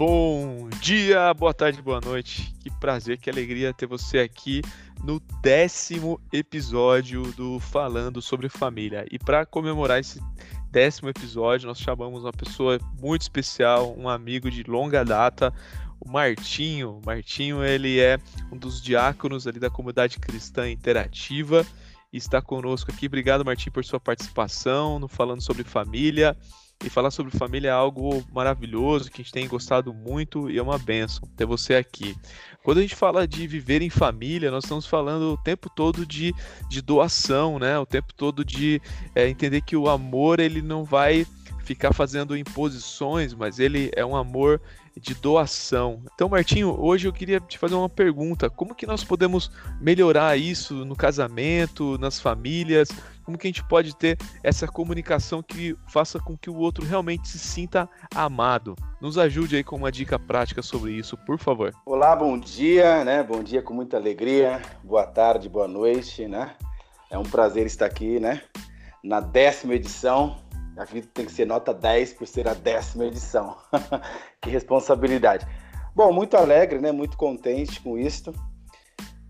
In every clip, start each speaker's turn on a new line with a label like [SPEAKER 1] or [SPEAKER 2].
[SPEAKER 1] Bom dia, boa tarde, boa noite. Que prazer, que alegria ter você aqui no décimo episódio do Falando sobre Família. E para comemorar esse décimo episódio, nós chamamos uma pessoa muito especial, um amigo de longa data, o Martinho. O Martinho, ele é um dos diáconos ali da comunidade cristã interativa e está conosco aqui. Obrigado, Martinho, por sua participação no Falando sobre Família. E falar sobre família é algo maravilhoso, que a gente tem gostado muito e é uma benção ter você aqui. Quando a gente fala de viver em família, nós estamos falando o tempo todo de, de doação, né? O tempo todo de é, entender que o amor ele não vai ficar fazendo imposições, mas ele é um amor de doação. Então, Martinho, hoje eu queria te fazer uma pergunta: como que nós podemos melhorar isso no casamento, nas famílias? Como que a gente pode ter essa comunicação que faça com que o outro realmente se sinta amado? Nos ajude aí com uma dica prática sobre isso, por favor.
[SPEAKER 2] Olá, bom dia, né? Bom dia com muita alegria. Boa tarde, boa noite, né? É um prazer estar aqui, né? Na décima edição a vida tem que ser nota 10 por ser a décima edição. que responsabilidade. Bom, muito alegre, né? Muito contente com isso.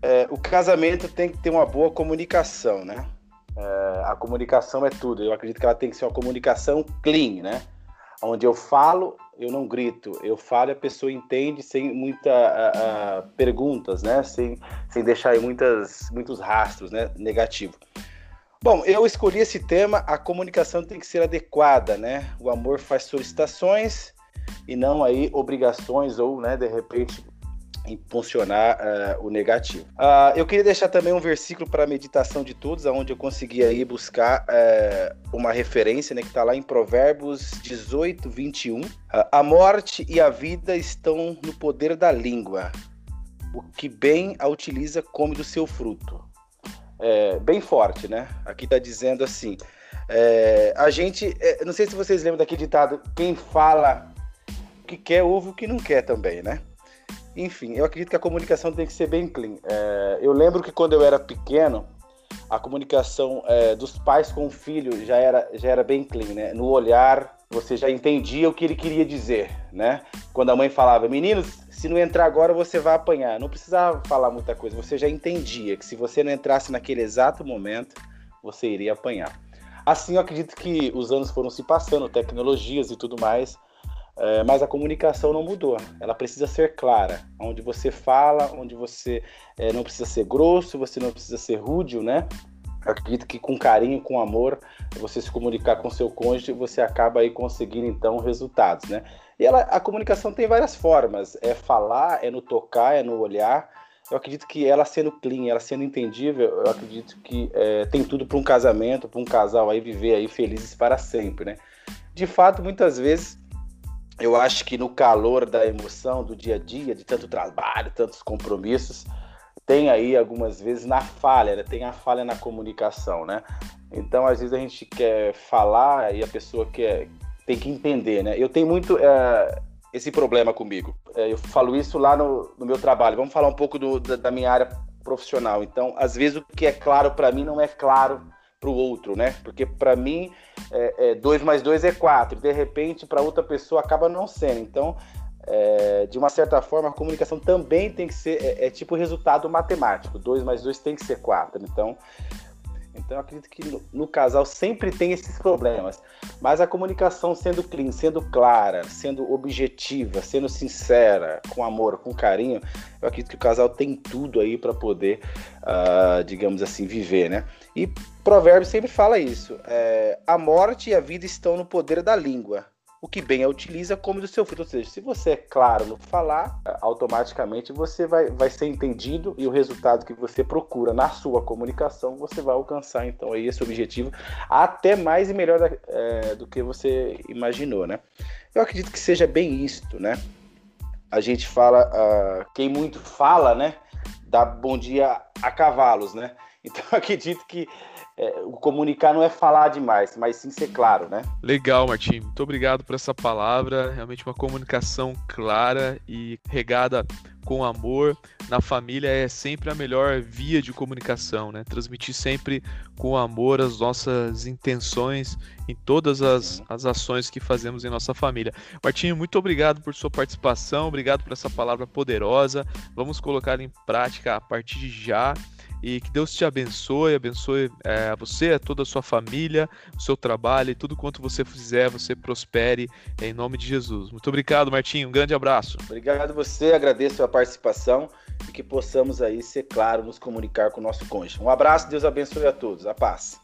[SPEAKER 2] É, o casamento tem que ter uma boa comunicação, né? É, a comunicação é tudo. Eu acredito que ela tem que ser uma comunicação clean, né? Onde eu falo, eu não grito. Eu falo e a pessoa entende sem muitas uh, uh, perguntas, né? Sem, sem deixar muitas, muitos rastros, né? Negativo. Bom, eu escolhi esse tema, a comunicação tem que ser adequada, né? O amor faz solicitações e não aí obrigações ou, né, de repente impulsionar uh, o negativo. Uh, eu queria deixar também um versículo para a meditação de todos, aonde eu consegui aí buscar uh, uma referência, né, que está lá em Provérbios 18, 21. a morte e a vida estão no poder da língua. O que bem a utiliza come do seu fruto é, bem forte, né? Aqui tá dizendo assim: é, a gente, é, não sei se vocês lembram daquele ditado, quem fala o que quer, ouve o que não quer também, né? Enfim, eu acredito que a comunicação tem que ser bem clean. É, eu lembro que quando eu era pequeno, a comunicação é, dos pais com o filho já era, já era bem clean, né? No olhar, você já entendia o que ele queria dizer, né? Quando a mãe falava, meninos, se não entrar agora você vai apanhar. Não precisava falar muita coisa, você já entendia que se você não entrasse naquele exato momento, você iria apanhar. Assim, eu acredito que os anos foram se passando, tecnologias e tudo mais, é, mas a comunicação não mudou. Ela precisa ser clara, onde você fala, onde você é, não precisa ser grosso, você não precisa ser rude, né? Eu acredito que com carinho, com amor, você se comunicar com seu cônjuge, você acaba aí conseguindo então resultados, né? E ela, a comunicação tem várias formas. É falar, é no tocar, é no olhar. Eu acredito que ela sendo clean, ela sendo entendível, eu acredito que é, tem tudo para um casamento, para um casal aí viver aí felizes para sempre, né? De fato, muitas vezes eu acho que no calor da emoção do dia a dia, de tanto trabalho, tantos compromissos, tem aí algumas vezes na falha, né? tem a falha na comunicação, né? Então, às vezes a gente quer falar e a pessoa quer, tem que entender, né? Eu tenho muito é, esse problema comigo. É, eu falo isso lá no, no, meu trabalho. Vamos falar um pouco do, da, da, minha área profissional. Então, às vezes o que é claro para mim não é claro para o outro, né? Porque para mim, é, é, dois mais dois é quatro. De repente, para outra pessoa acaba não sendo. Então, é, de uma certa forma, a comunicação também tem que ser é, é tipo resultado matemático. Dois mais dois tem que ser quatro. Então, então eu acredito que no, casal sempre tem esses problemas. Mas a comunicação sendo clean, sendo clara, sendo objetiva, sendo sincera, com amor, com carinho, eu acredito que o casal tem tudo aí para poder, uh, digamos assim, viver, né? E Provérbio sempre fala isso: é, a morte e a vida estão no poder da língua o que bem a utiliza come do seu fruto. Ou seja, se você é claro no falar, automaticamente você vai, vai ser entendido e o resultado que você procura na sua comunicação, você vai alcançar então aí esse objetivo até mais e melhor é, do que você imaginou, né? Eu acredito que seja bem isto, né? A gente fala, uh, quem muito fala, né? Dá bom dia a cavalos, né? Então acredito que é, o comunicar não é falar demais, mas sim ser claro, né?
[SPEAKER 1] Legal, Martim. Muito obrigado por essa palavra. Realmente uma comunicação clara e regada com amor na família é sempre a melhor via de comunicação, né? Transmitir sempre com amor as nossas intenções em todas as, as ações que fazemos em nossa família. Martinho, muito obrigado por sua participação, obrigado por essa palavra poderosa. Vamos colocar em prática a partir de já. E que Deus te abençoe, abençoe é, você, toda a sua família, o seu trabalho e tudo quanto você fizer, você prospere em nome de Jesus. Muito obrigado, Martinho. Um grande abraço.
[SPEAKER 2] Obrigado você, agradeço a participação e que possamos aí ser claro, nos comunicar com o nosso cônjuge. Um abraço, Deus abençoe a todos. A paz.